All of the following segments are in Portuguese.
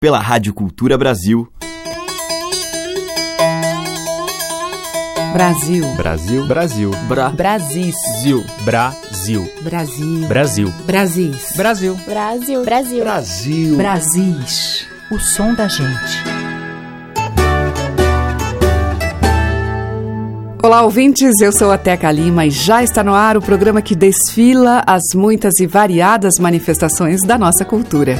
pela Rádio Cultura Brasil. Brasil. Brasil. Brasil. Bra. Brasil. Brasil. Brasil. Brasil. Brasis. Brasil. Brasil. Brasil. Brasil. Brasis. O som da gente. Olá, ouvintes. Eu sou a Teca Lima e já está no ar o programa que desfila as muitas e variadas manifestações da nossa cultura.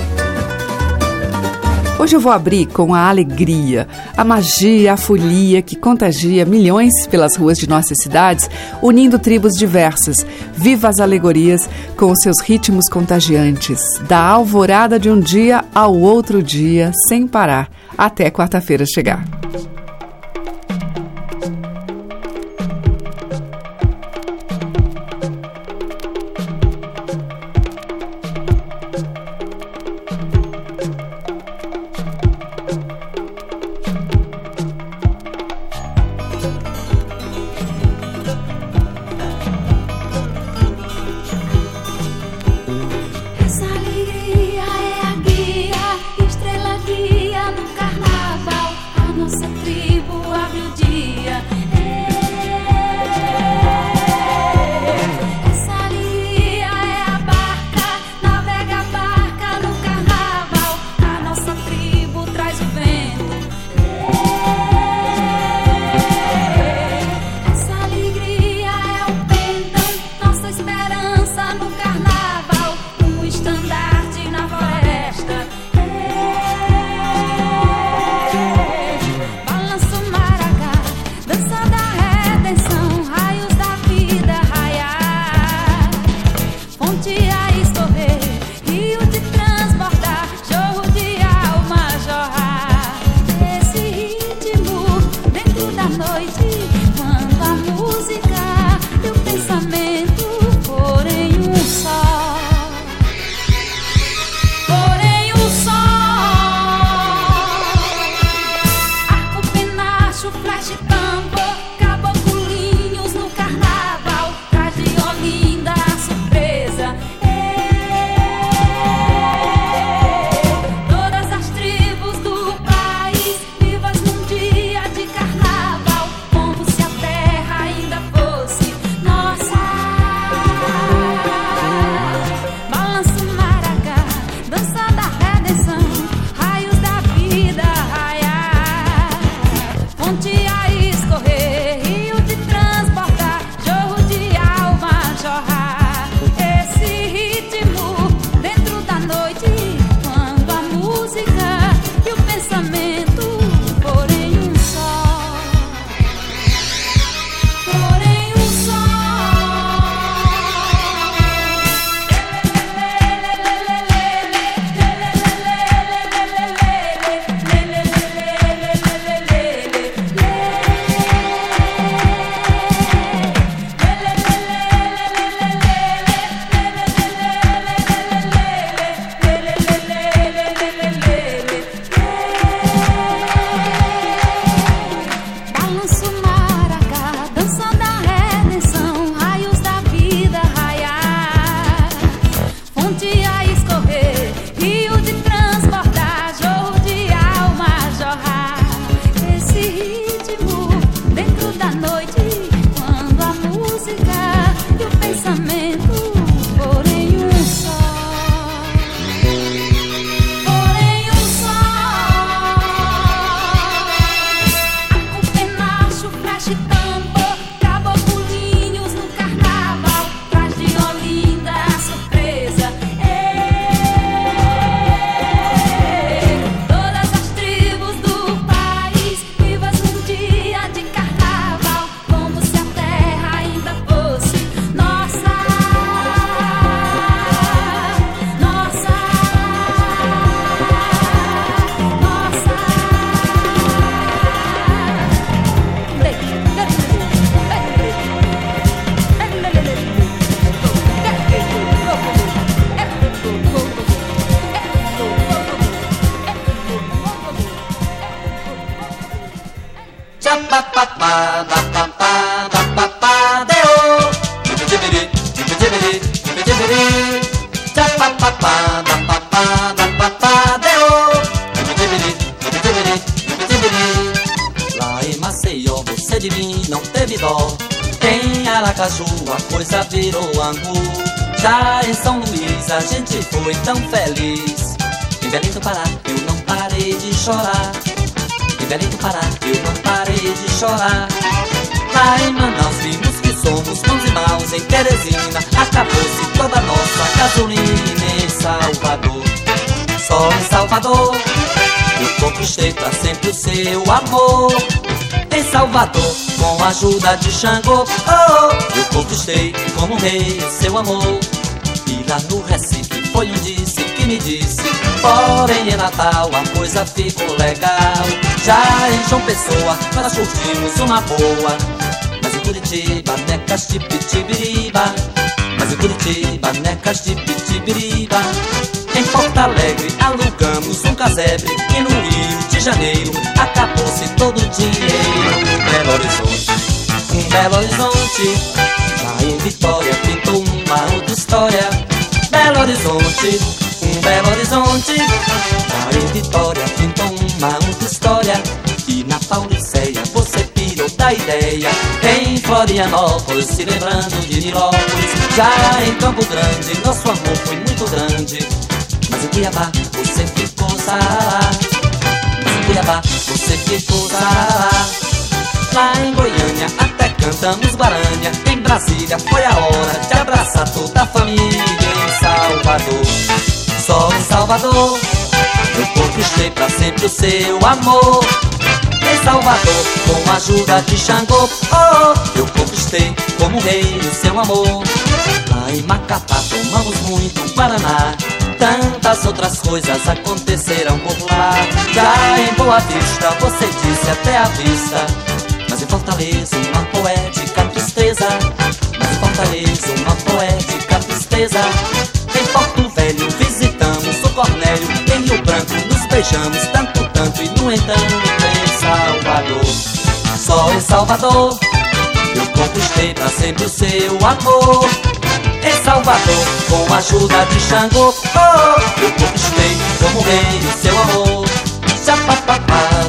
Hoje eu vou abrir com a alegria, a magia, a folia que contagia milhões pelas ruas de nossas cidades, unindo tribos diversas. Viva as alegorias com os seus ritmos contagiantes, da alvorada de um dia ao outro dia, sem parar, até quarta-feira chegar. Tão feliz. Em Belém do Pará eu não parei de chorar. Em Belém do Pará eu não parei de chorar. Lá em Manaus vimos que somos bons e maus. Em Teresina acabou-se toda a nossa gasolina. Em Salvador, só em Salvador eu conquistei pra sempre o seu amor. Em Salvador, com a ajuda de Xangô, oh, eu conquistei como rei o seu amor. E lá no Recife foi um disse que me disse. Porém em Natal a coisa ficou legal. Já em João Pessoa nós curtimos uma boa. Mas em Curitiba, necas de pitibiriba. Mas em Curitiba, necas de pitibiriba. Em Porto Alegre alugamos um casebre E no Rio de Janeiro acabou-se todo o dinheiro Belo Horizonte, um Belo Horizonte Lá em Vitória pintou uma outra história. Belo Horizonte, um Belo Horizonte. Lá em Vitória pintou uma outra história. E na Pauliceia você pirou da ideia. Em Florianópolis se lembrando de Nilópolis. Já em Campo Grande nosso amor foi muito grande. Mas em Cuiabá você ficou sarará Mas em Cuiabá você ficou sarará Lá em Goiânia até cantamos Guaranha Em Brasília foi a hora de abraçar toda a família Em Salvador, só em Salvador Eu conquistei pra sempre o seu amor em Salvador, com a ajuda de Xangô, oh, eu conquistei como rei o seu amor. Lá em Macapá tomamos muito Guaraná tantas outras coisas aconteceram por lá. Já em Boa Vista você disse até a vista. Mas em Fortaleza uma poética tristeza. Mas em Fortaleza uma poética tristeza. Em Porto Velho visitamos o Cornélio. Em Rio Branco nos beijamos tanto, tanto. E no entanto em Salvador, só em Salvador. Eu conquistei pra sempre o seu amor em Salvador Com a ajuda de Xangô oh, Eu conquistei como rei o seu amor Chapapapá,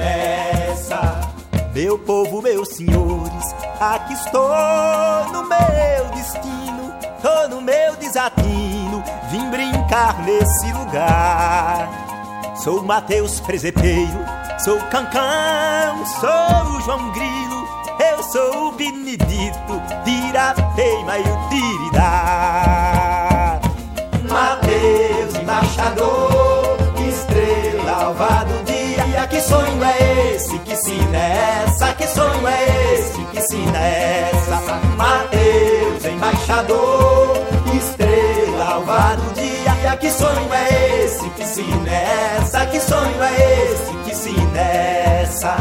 Essa? Meu povo, meus senhores, aqui estou no meu destino, tô no meu desatino, vim brincar nesse lugar. Sou Mateus Presepeiro, sou Cancão, sou João Grilo, eu sou o Benedito, Tirateima e o Tiridá. Mateus, embaixador, estrela alva do dia. Que sonho é esse? Que sina é essa? Que sonho é esse? Que sina é essa? Mateus, embaixador, estrela alva do dia. Que sonho é esse? Que sina é essa? Que sonho é esse? Que sina é essa?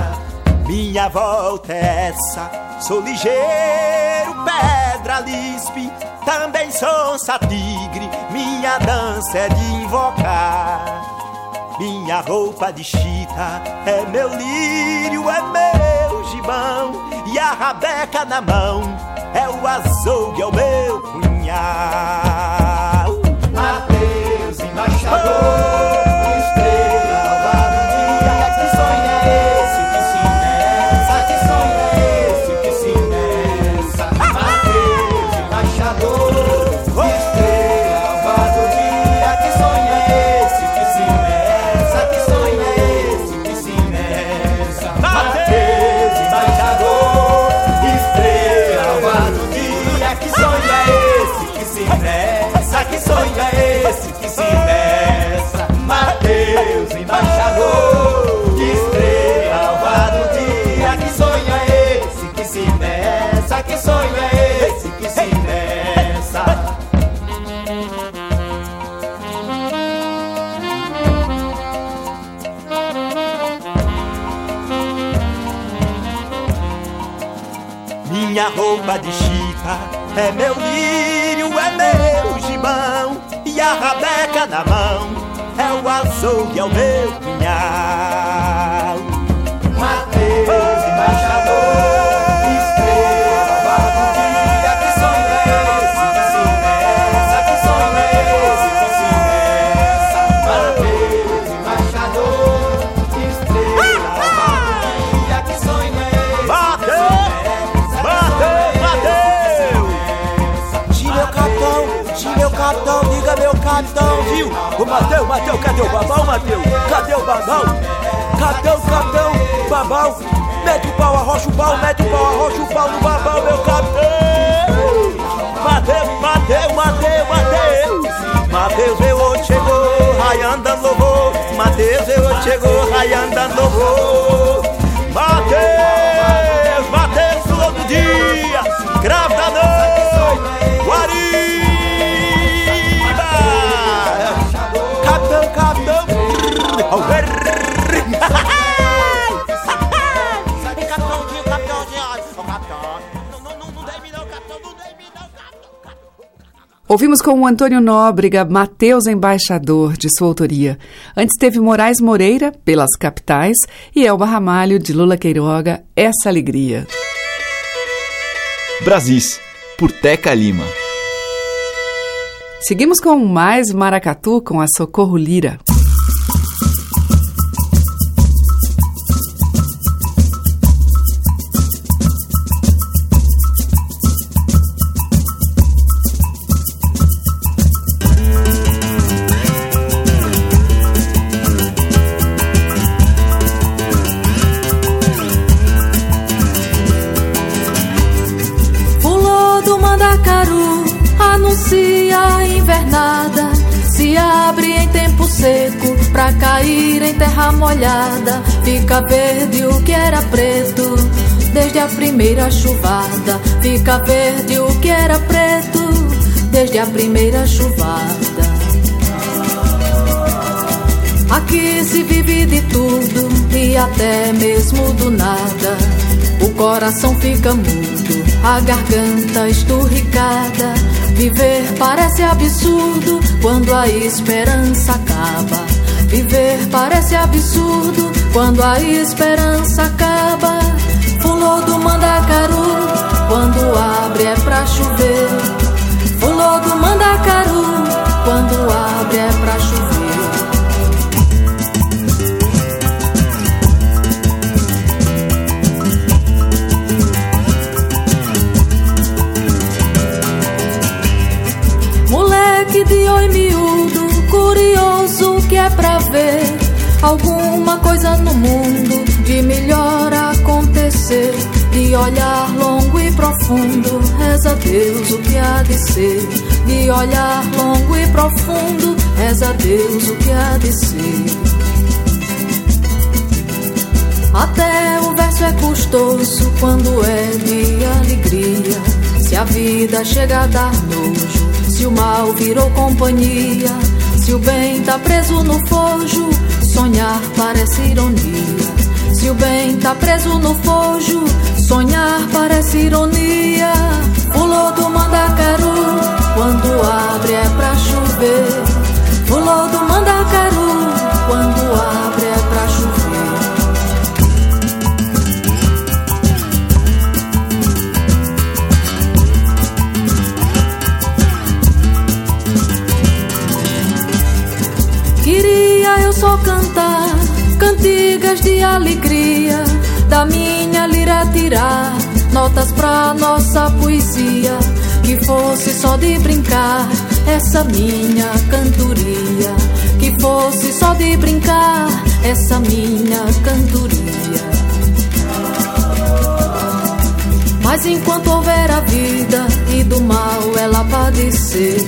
Minha volta é essa, sou ligeiro, pedra lispe, também sou tigre, minha dança é de invocar. Minha roupa de chita é meu lírio, é meu gibão, e a rabeca na mão é o açougue, é o meu punhal. Minha roupa de chita, é meu lírio, é meu gibão, e a rabeca na mão, é o açougue, é o meu punhal. Cadê o babão, Mateus? Cadê o? Capitão, babão. Mete o pau, arrocha o pau, mete o pau, arrocha o pau no babão, meu capitão. Mateus, Mateus, Mateus, Mateus. Mateus, eu hoje chegou, raiando louvor. Mateus, eu hoje chegou, raiando louvor. Mateus, Ouvimos com o Antônio Nóbrega, Mateus Embaixador, de sua autoria. Antes teve Moraes Moreira, Pelas Capitais, e Elba Ramalho, de Lula Queiroga, Essa Alegria. Brasis, por Teca Lima. Seguimos com mais Maracatu com a Socorro Lira. Pra cair em terra molhada. Fica verde o que era preto, desde a primeira chuvada. Fica verde o que era preto, desde a primeira chuvada. Aqui se vive de tudo e até mesmo do nada. O coração fica mudo, a garganta esturricada. Viver parece absurdo quando a esperança acaba. Viver parece absurdo quando a esperança acaba. Fulô do mandacaru, quando abre é pra chover. Fulô do mandacaru, quando abre é pra chover. Pra ver alguma coisa no mundo de melhor acontecer. De olhar longo e profundo, reza Deus o que há de ser. De olhar longo e profundo, reza Deus o que há de ser. Até o verso é custoso quando é de alegria. Se a vida chega a dar nojo se o mal virou companhia, se o bem tá preso no fojo, sonhar parece ironia. Se o bem tá preso no fojo, sonhar parece ironia. Pulou do mandacaru, quando abre é pra chover. Pulou do mandacaru, cantigas de alegria, da minha lira tirar notas pra nossa poesia, que fosse só de brincar essa minha cantoria, que fosse só de brincar essa minha cantoria. Mas enquanto houver a vida e do mal ela padecer,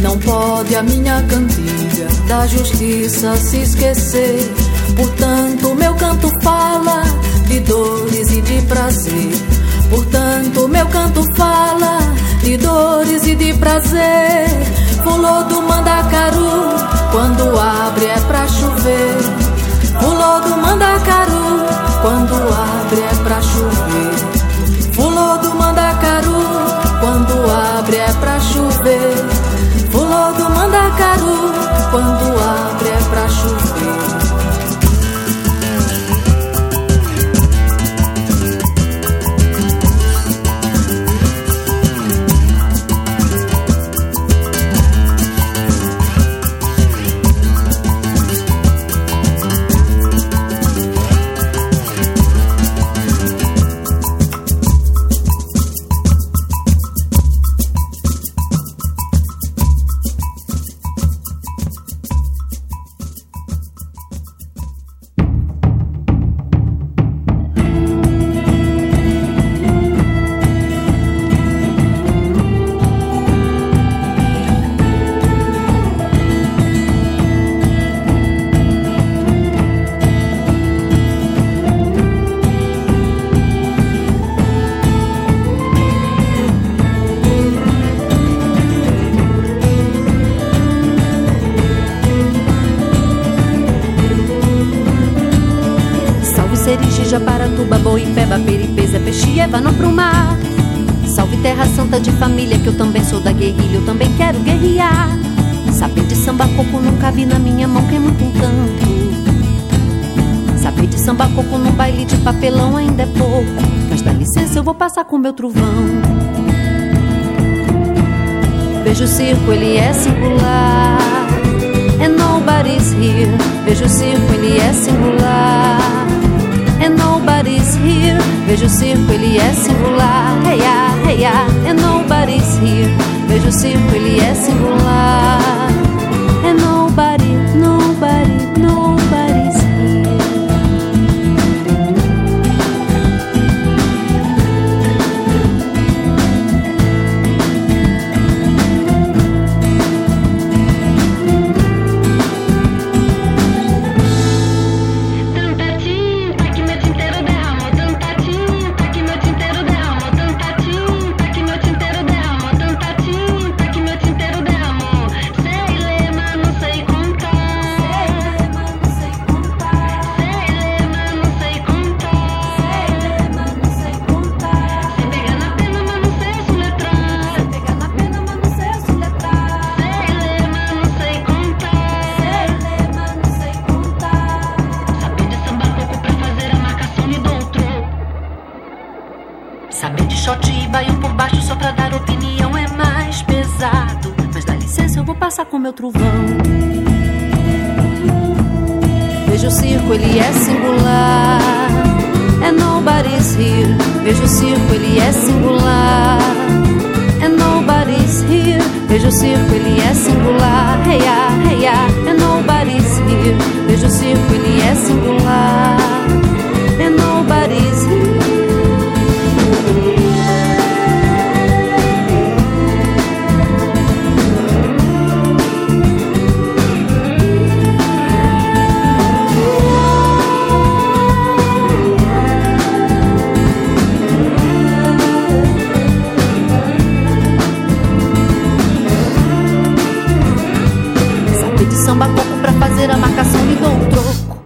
não pode a minha cantiga da justiça se esquecer. Portanto, meu canto fala de dores e de prazer. Portanto, meu canto fala de dores e de prazer. Pulou do mandacaru, quando abre é pra chover. Pulou do mandacaru, quando abre é pra chover. Pulou do mandacaru, quando abre é pra chover. meu trovão. Vejo o circo, ele é singular. And nobody's here. Vejo o circo, ele é singular. And nobody's here. Vejo o circo, ele é singular. Hey, yeah, hey, yeah. É And nobody's here. Vejo o circo, ele é singular. golpe de samba coco pra fazer a marcação lhe dou um troco.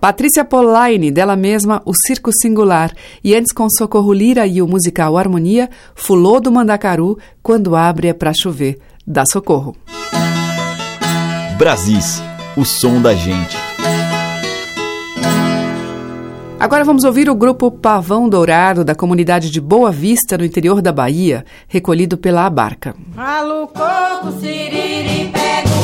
Patrícia Polaine, dela mesma, o Circo Singular, e antes com Socorro Lira e o musical Harmonia, Fulô do Mandacaru, Quando Abre é Pra Chover, Dá Socorro. Brasis, o som da gente. Agora vamos ouvir o grupo Pavão Dourado, da comunidade de Boa Vista, no interior da Bahia, recolhido pela Abarca. Maluco, siriri, pego.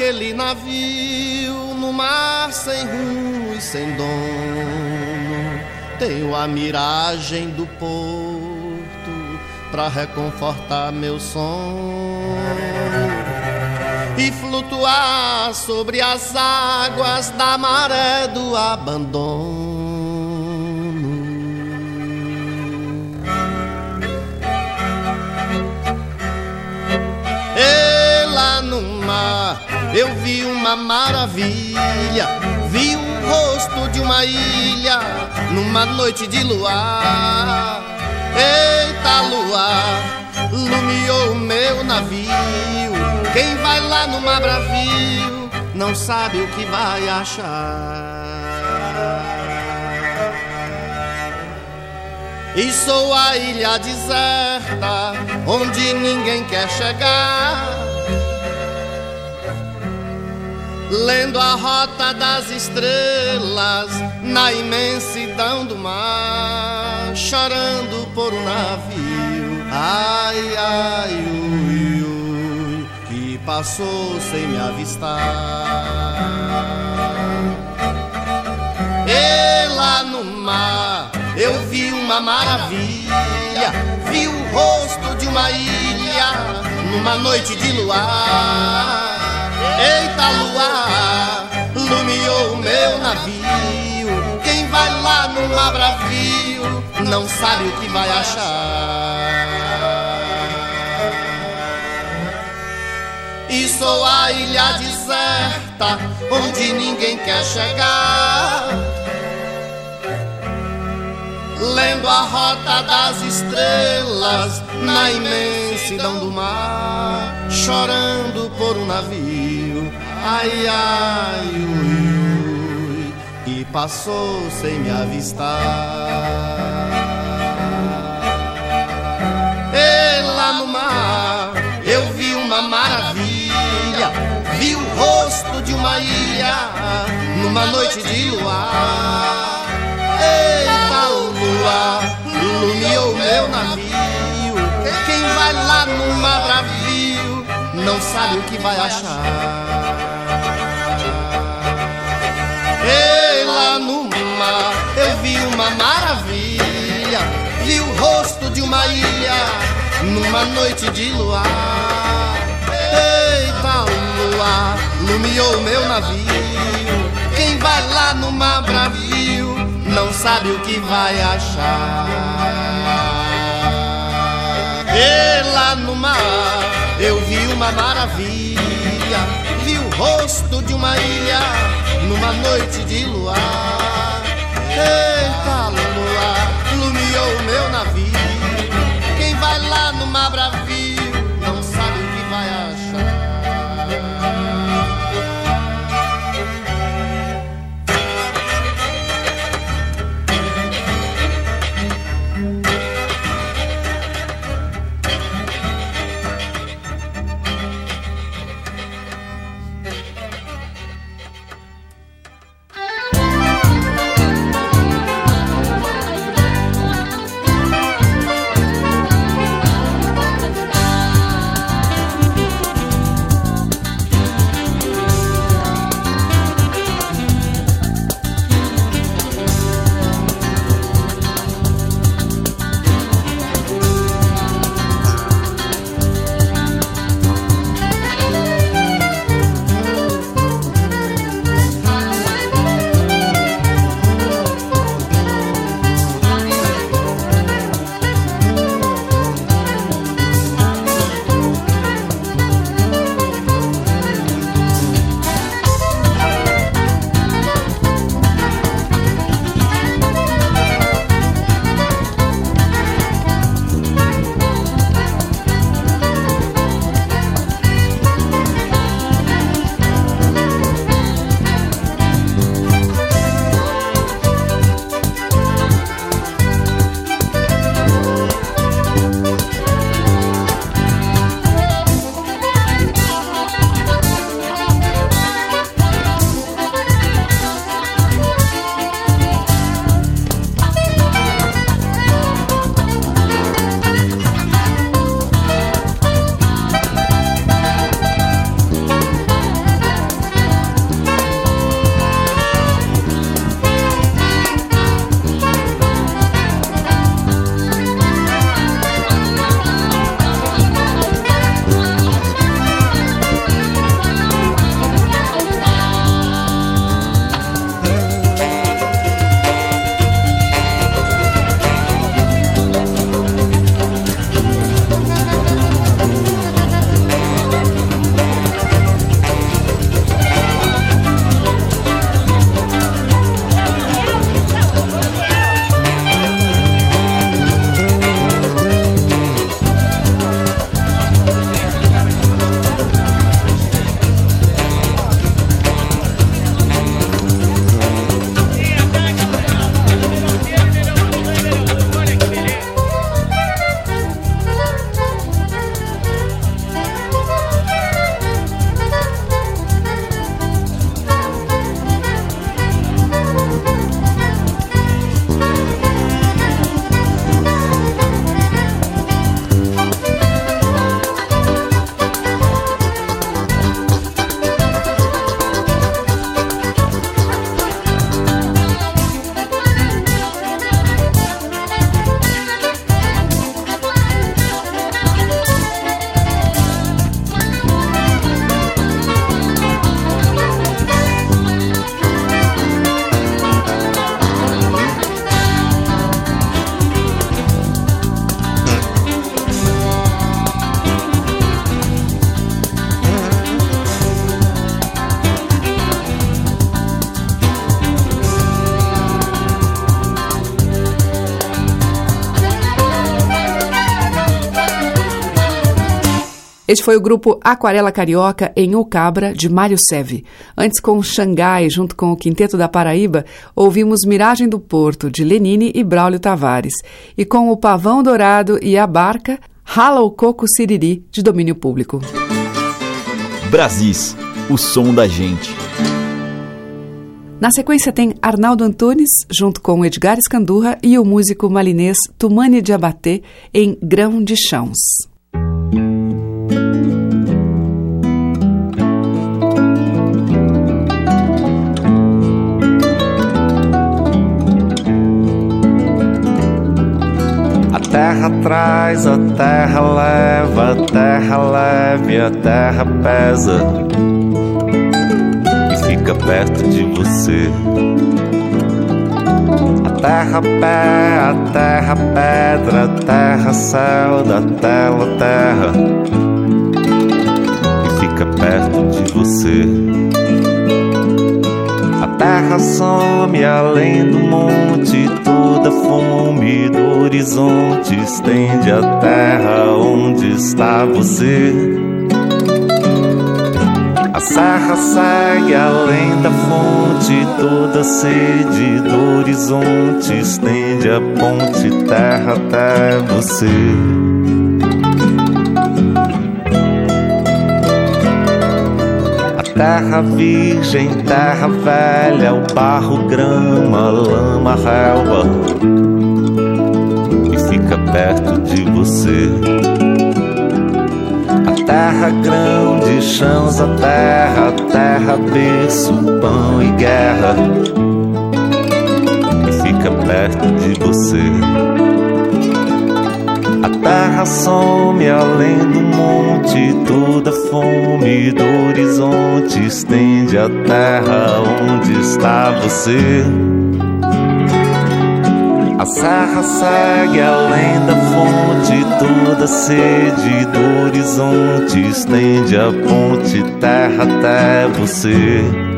Aquele navio no mar sem rumo e sem dono. Tenho a miragem do porto pra reconfortar meu sono e flutuar sobre as águas da maré do abandono. Eu vi uma maravilha, vi o rosto de uma ilha numa noite de luar. Eita luar, lumiou o meu navio. Quem vai lá no mar bravio não sabe o que vai achar. E sou a ilha deserta onde ninguém quer chegar. Lendo a rota das estrelas na imensidão do mar, chorando por um navio. Ai, ai, ui, ui, que passou sem me avistar. E lá no mar eu vi uma maravilha, vi o rosto de uma ilha numa noite de luar. Eita luar, lumiou o meu navio. Quem vai lá no mar bravio não sabe o que vai achar. E sou a ilha deserta onde ninguém quer chegar lendo a rota das estrelas na imensidão do mar, chorando por um navio, ai ai ui, ui, e passou sem me avistar. E lá no mar eu vi uma maravilha, vi o rosto de uma ilha numa noite de luar. Vai lá no mar bravio não sabe o que vai achar. E lá no mar eu vi uma maravilha, vi o rosto de uma ilha numa noite de luar. Eita lua, ilumiou meu navio. Quem vai lá no mar bravio não sabe o que vai achar. E lá no mar eu vi uma maravilha, vi o rosto de uma ilha numa noite de luar. Eita Este foi o grupo Aquarela Carioca em O Cabra, de Mário Seve. Antes, com Xangai, junto com o Quinteto da Paraíba, ouvimos Miragem do Porto, de Lenine e Braulio Tavares. E com o Pavão Dourado e a Barca, Rala o Coco Siriri, de domínio público. Brasis, o som da gente. Na sequência tem Arnaldo Antunes, junto com Edgar Escandurra e o músico malinês Tumani de Abaté, em Grão de Chãos. Terra traz, a terra leva, a terra leve, a terra pesa e fica perto de você. A terra pé, a terra pedra, a terra céu, da tela terra e fica perto de você. A terra some além do monte, toda fome do horizonte estende a terra onde está você. A serra segue além da fonte, toda sede do horizonte estende a ponte terra até você. Terra virgem, terra velha, o barro, grama, lama, relva, e fica perto de você. A terra grão de chãos, a terra, terra berço, pão e guerra, e fica perto de você. A terra some além do monte, toda fome do horizonte estende a terra onde está você. A serra segue além da fonte, toda sede do horizonte estende a ponte terra até você.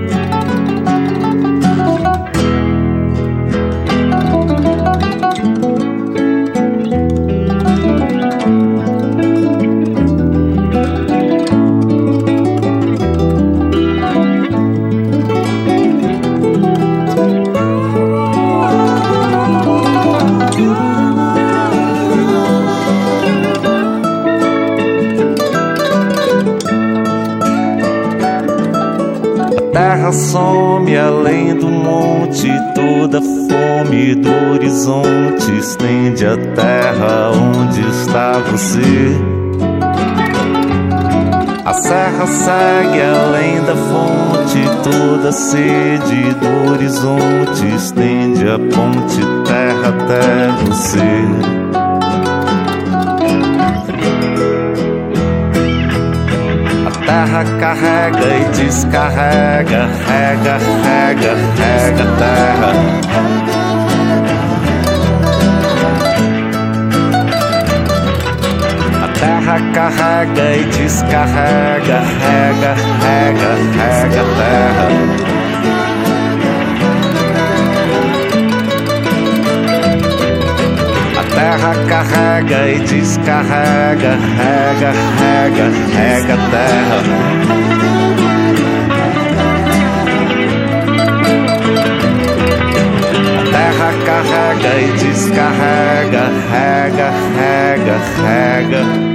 Some além do monte, toda fome do horizonte estende a terra onde está você. A serra segue além da fonte, toda sede do horizonte estende a ponte terra até você. Terra carrega e descarrega, rega, rega, rega terra. A terra carrega e descarrega, rega, rega, rega terra. Terra carrega e descarrega, rega, rega, rega terra. A terra carrega e descarrega, rega, rega, rega.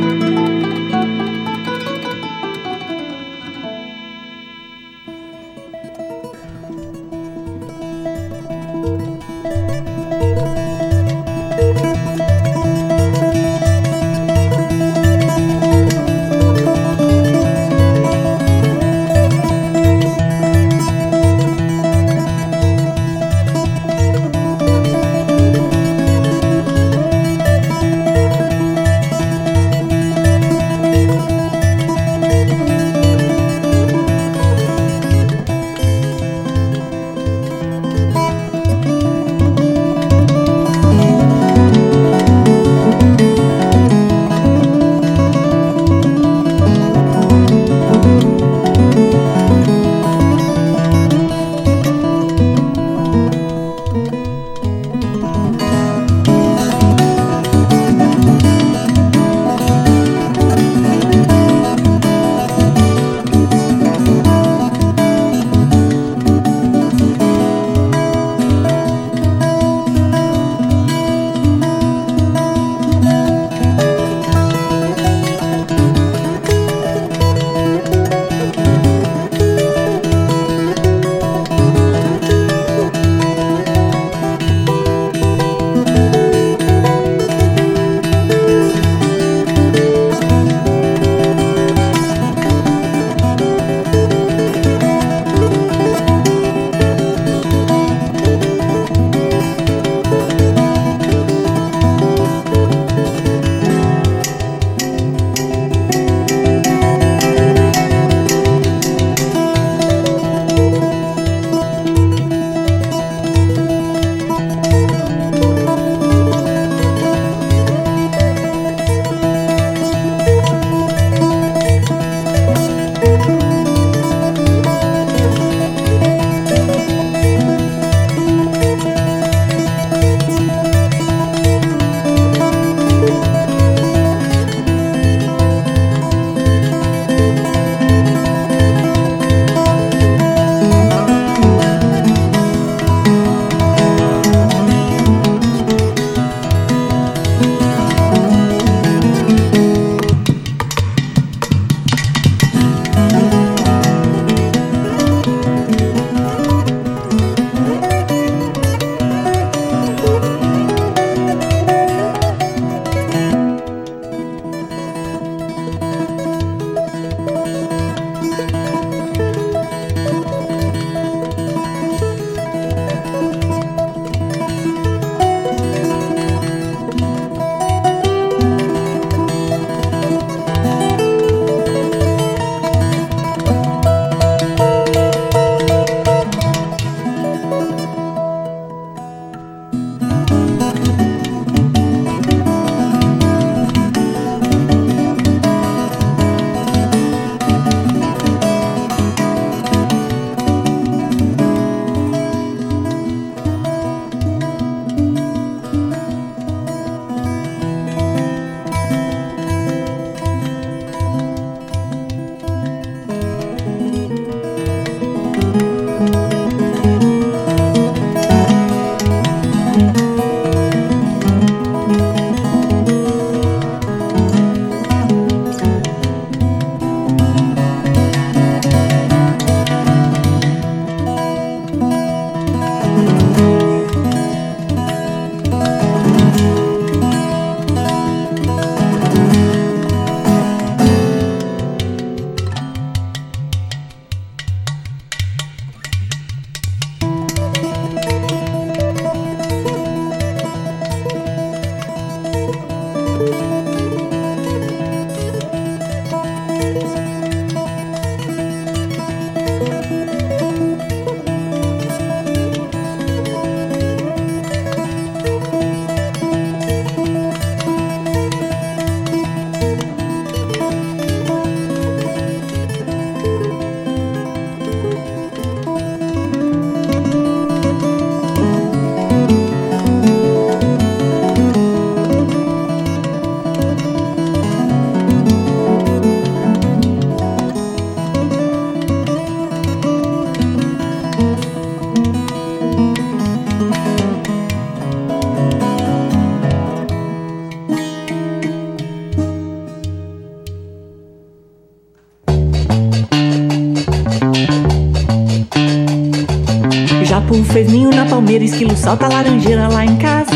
Japu fez ninho na palmeira, esquilo salta laranjeira lá em casa.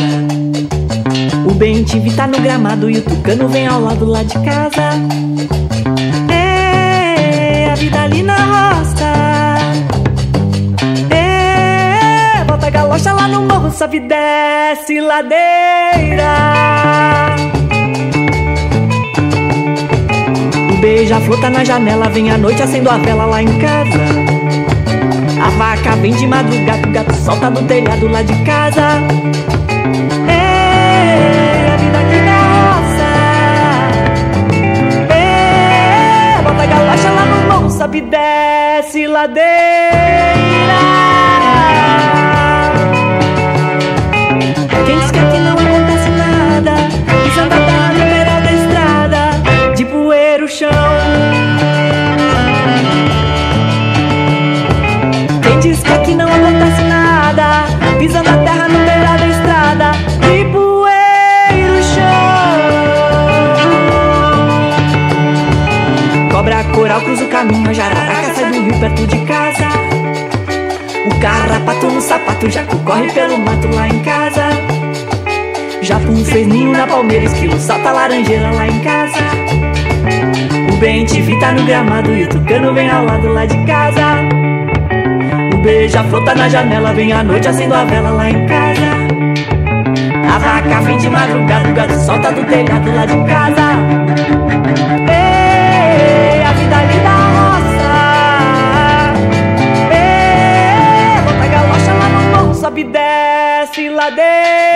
O bem TV tá no gramado e o tucano vem ao lado lá de casa. É, a vida ali na roça. É, bota a galocha lá no morro, sobe desce ladeira. Beija-flor tá na janela, vem à noite acendo a vela lá em casa. A vaca vem de madrugada, o gato solta no telhado lá de casa. É, a vida aqui na roça. É, bota a galocha lá no morro, sobe e desce ladeira. Quem diz nada Pisando a terra no beira da estrada E poeira o chão. Cobra coral cruza o caminho A jararaca sai do rio perto de casa. O carrapato no sapato Jacu corre pelo mato lá em casa. Japu fez ninho na palmeira Esquilo salta laranjeira lá em casa. O bem te tá no gramado E o tucano vem ao lado lá de casa o beija-flor tá na janela, vem à noite acendo a vela lá em casa. A vaca vem de madrugada, o gato solta do telhado lá de casa. A vida ali da roça. Ei, galocha lá no morro, sobe desce ladeira.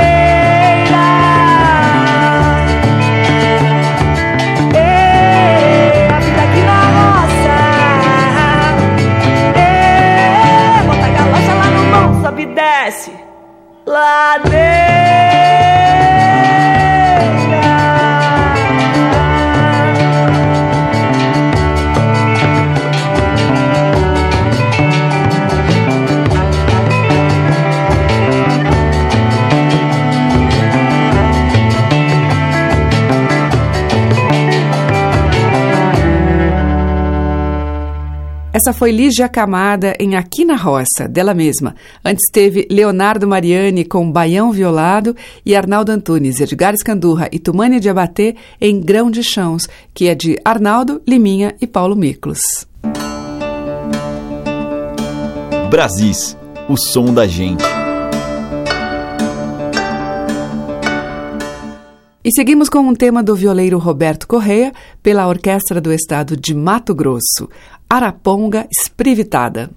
Essa foi Lígia Camada em Aqui na Roça, dela mesma. Antes teve Leonardo Mariani com Baião Violado e Arnaldo Antunes, Edgar Escandurra e Tumânia de Abatê em Grão de Chãos, que é de Arnaldo, Liminha e Paulo Miklos. Brasis, o som da gente. E seguimos com um tema do violeiro Roberto Correia, pela Orquestra do Estado de Mato Grosso, Araponga Esprivitada.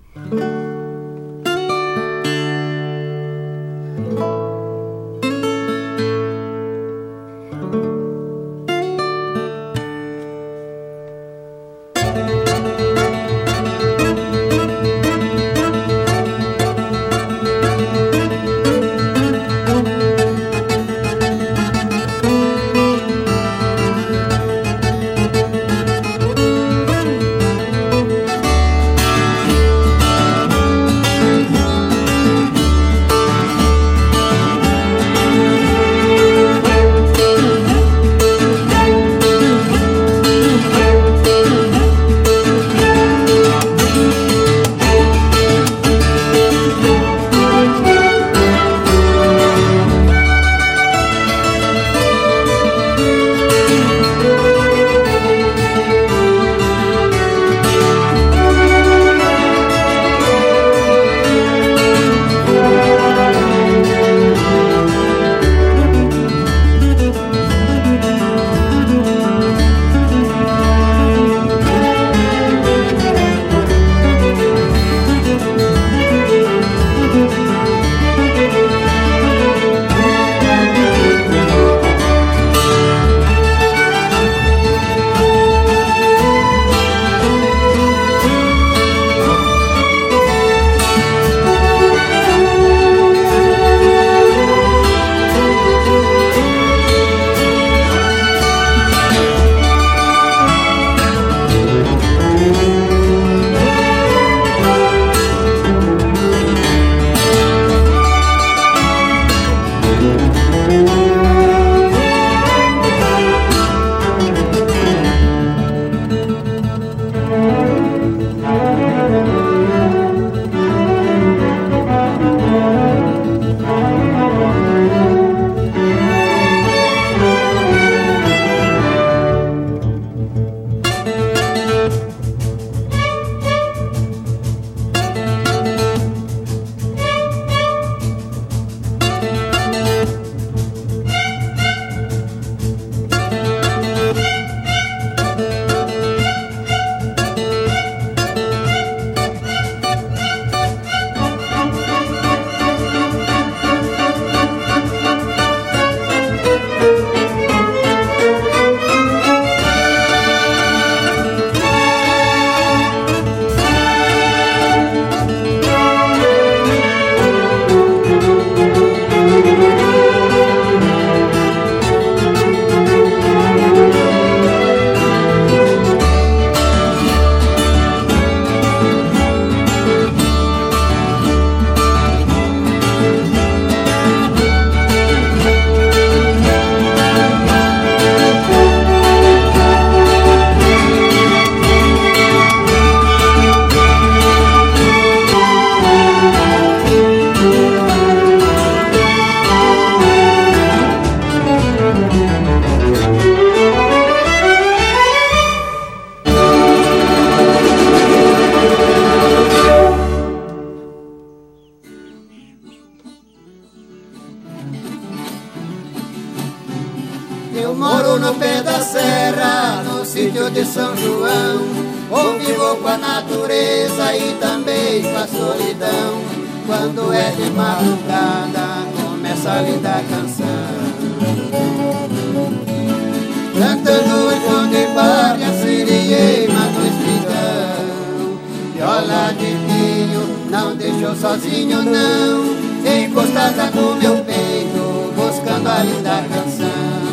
Não deixou sozinho não. Encostada no meu peito, buscando a linda canção.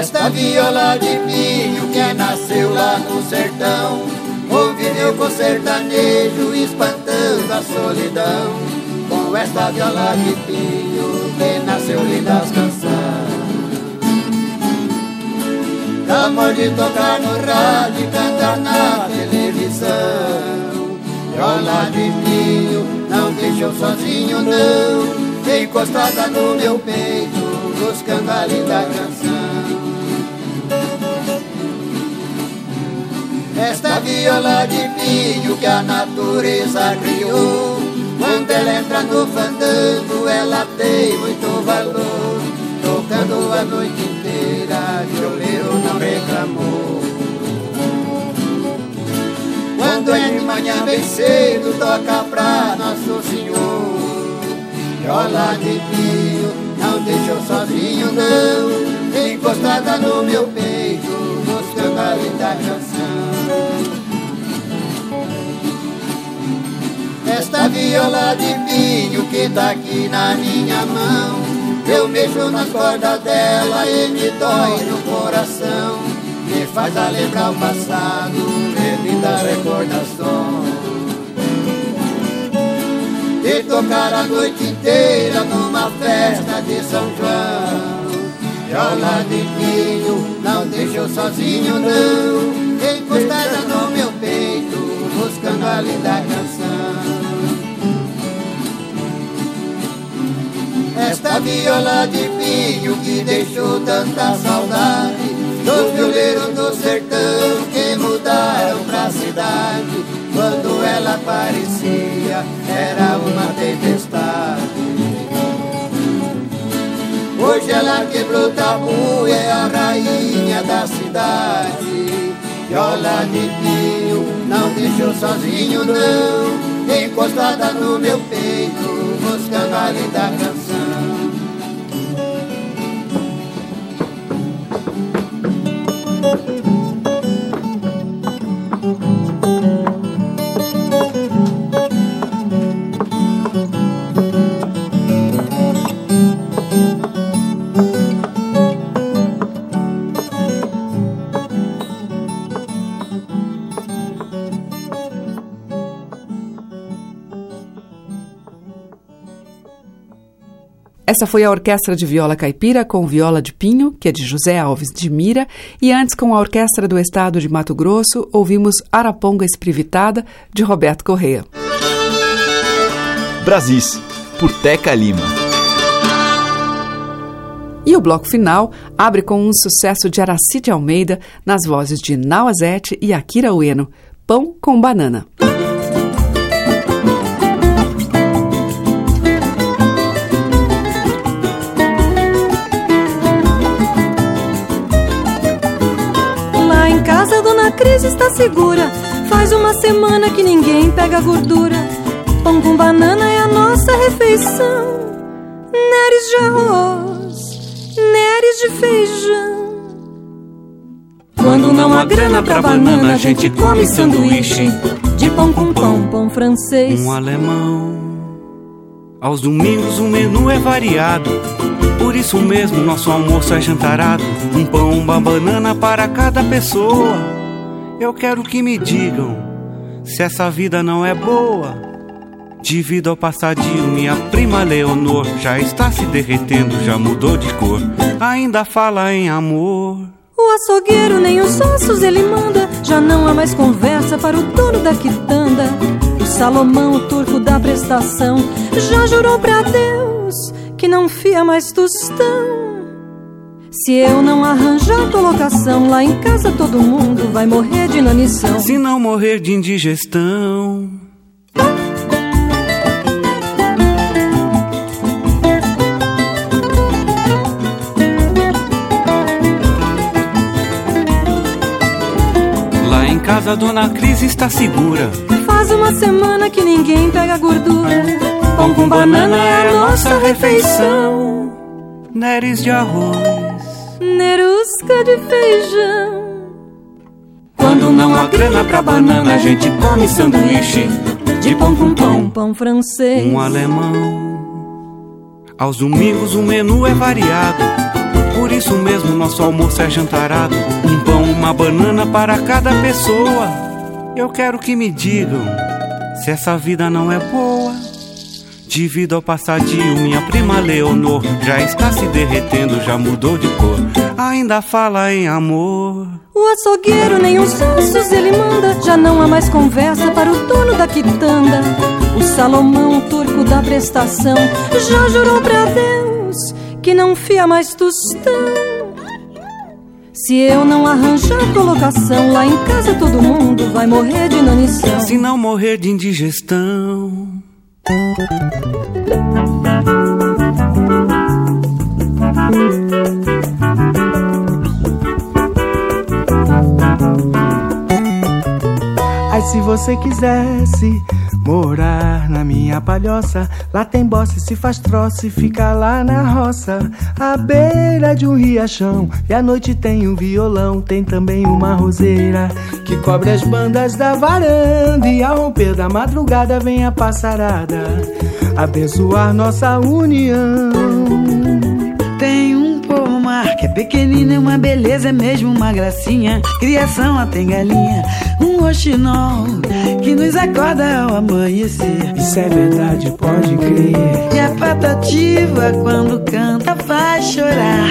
Esta viola de pinho que nasceu lá no sertão Conviveu com sertanejo espantando a solidão Com esta viola de pinho que nasceu lindas canções Amor de tocar no rádio e cantar na televisão Viola de pinho não deixou sozinho não. Encostada no meu peito buscando a linda canção. Esta viola de pinho que a natureza criou Quando ela entra no fandango ela tem muito valor. Tocando a noite inteira, violeiro não reclamou Quando é de manhã bem cedo toca pra Nosso Senhor. Viola de pinho não deixou sozinho não. Encostada no meu peito buscando a linda canção. Esta viola de pinho que tá aqui na minha mão Eu mexo nas cordas dela e me dói no coração Me faz a lembrar o passado, recordação E tocar a noite inteira numa festa de São João. Viola de pinho, não deixou sozinho não. Encostada no meu peito, buscando a linda canção. Esta viola de pinho que deixou tanta saudade Dos violeiros do sertão que mudaram pra cidade Quando ela aparecia era uma tempestade. Hoje ela quebrou tabu, é a rainha da cidade. Viola de pinho, não deixou sozinho não. Encostada no meu peito, buscando a linda canção Essa foi a Orquestra de Viola Caipira com Viola de Pinho, que é de José Alves de Mira, e antes com a Orquestra do Estado de Mato Grosso, ouvimos Araponga Esprivitada, de Roberto Correia. Brasis, por Teca Lima. E o bloco final abre com um sucesso de Aracide Almeida nas vozes de Nauazete e Akira Ueno, Pão com Banana. A dona Cris está segura. Faz uma semana que ninguém pega gordura. Pão com banana é a nossa refeição. Neres de arroz, neres de feijão. Quando não há grana pra banana, a gente come sanduíche de pão com pão, pão francês. Um alemão. Aos domingos o menu é variado. Por isso mesmo nosso almoço é jantarado. Um pão, uma banana para cada pessoa. Eu quero que me digam se essa vida não é boa. Devido ao passadio, minha prima Leonor já está se derretendo, já mudou de cor. Ainda fala em amor. O açougueiro nem os ossos ele manda. Já não há mais conversa para o dono da quitanda. O Salomão, o turco da prestação, já jurou pra Deus que não fia mais tostão. Se eu não arranjar colocação lá em casa, todo mundo vai morrer de inanição. Se não morrer de indigestão. Lá em casa, dona Cris está segura. Faz uma semana que ninguém pega gordura. Pão com banana é a é nossa refeição. Neres de arroz. Nerusca de feijão. Quando não há grana pra banana, a gente come sanduíche de pão com pão. Pão francês. Um alemão. Aos domingos o menu é variado. Por isso mesmo nosso almoço é jantarado. Um pão, uma banana para cada pessoa. Eu quero que me digam se essa vida não é boa. Devido ao passadio, minha prima Leonor já está se derretendo, já mudou de cor. Ainda fala em amor. O açougueiro nem os ossos ele manda. Já não há mais conversa para o dono da quitanda. O Salomão, o turco da prestação, já jurou pra Deus que não fia mais tostão. Se eu não arranjar colocação lá em casa, todo mundo vai morrer de inanição. Se não morrer de indigestão. Ai, se você quisesse morar na minha palhoça, lá tem bosse, se faz troço e fica lá na roça, à beira de um riachão. E à noite tem um violão, tem também uma roseira que cobre as bandas da varanda. E ao romper da madrugada vem a passarada abençoar nossa união. Pomar que é pequenino, é uma beleza, é mesmo uma gracinha. Criação lá tem galinha, um roxinol que nos acorda ao amanhecer. Isso é verdade, pode crer. E a patativa, quando canta, faz chorar.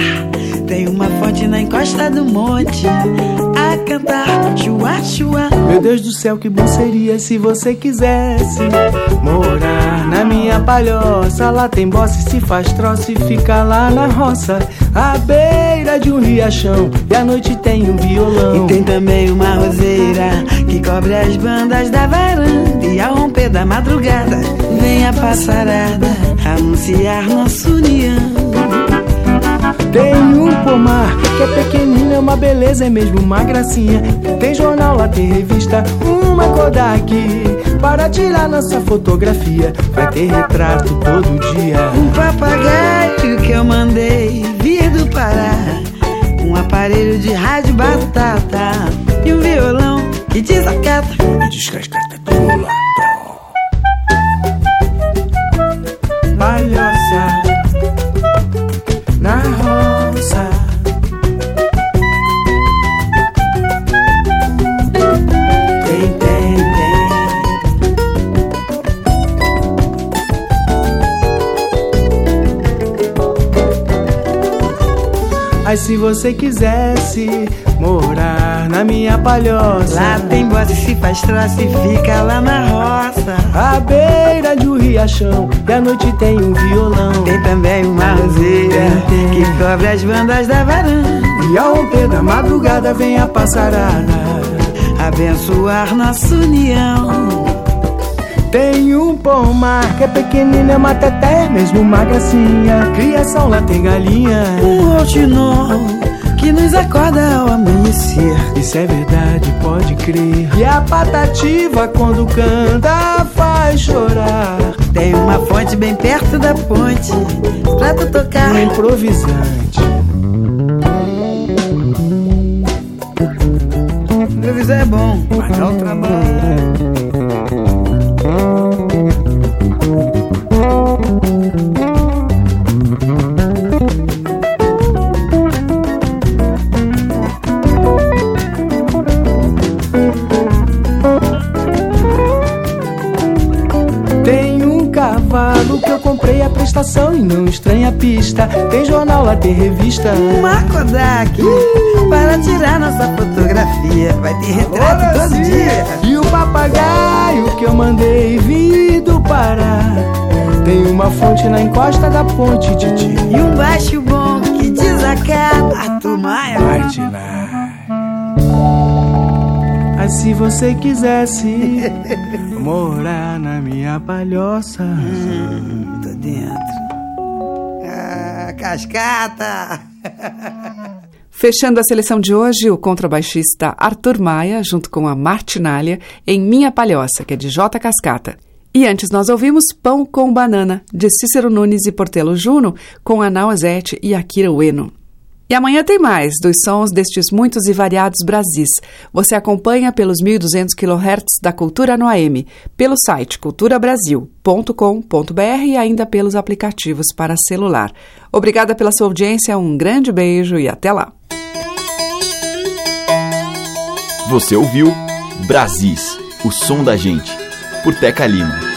Tem uma fonte na encosta do monte a cantar chua chua. Meu Deus do céu, que bom seria se você quisesse morar minha palhoça. Lá tem bosse, se faz troço e fica lá na roça, à beira de um riachão. E à noite tem um violão. E tem também uma roseira que cobre as bandas da varanda. E ao romper da madrugada, vem a passarada anunciar nossa união. Tem um pomar que é pequenino, é uma beleza, é mesmo uma gracinha. Tem jornal, lá tem revista, uma Kodak para tirar nossa fotografia. Vai ter retrato todo dia. Um papagaio que eu mandei vir do Pará. Um aparelho de rádio batata. E um violão que desacata. E descascata tula. Palhoça Ai, se você quisesse morar na minha palhoça. Lá tem bosta, se faz troço e fica lá na roça. À beira de um riachão, e à noite tem um violão. Tem também uma roseira que cobre as bandas da varanda. E ao romper da madrugada vem a passarada abençoar nossa união. Tem um pomar que é pequenino, é uma teté, mesmo uma gracinha. Criação lá tem galinha. Um roxinol que nos acorda ao amanhecer. Isso é verdade, pode crer. E a patativa quando canta faz chorar. Tem uma fonte bem perto da ponte pra tu tocar. Um improvisante. Improvisar é bom, mas dá o trabalho. E não estranha a pista. Tem jornal lá, tem revista. Uma Kodak para tirar nossa fotografia. Vai ter retrato Agora todo sim. dia. E o papagaio que eu mandei vir do Pará. Tem uma fonte na encosta da ponte, Titi. E um baixo bom que desacata a tumaia. Vai tirar. Ai, se você quisesse morar na minha palhoça. Cascata. Fechando a seleção de hoje, o contrabaixista Arthur Maia, junto com a Martinália, em Minha Palhoça, que é de J. Cascata. E antes nós ouvimos Pão com Banana, de Cícero Nunes e Portelo Juno, com Ana Ozete e Akira Ueno. E amanhã tem mais dos sons destes muitos e variados Brasis. Você acompanha pelos 1.200 kHz da Cultura no AM, pelo site culturabrasil.com.br e ainda pelos aplicativos para celular. Obrigada pela sua audiência, um grande beijo e até lá. Você ouviu Brasis, o som da gente, por Teca Lima.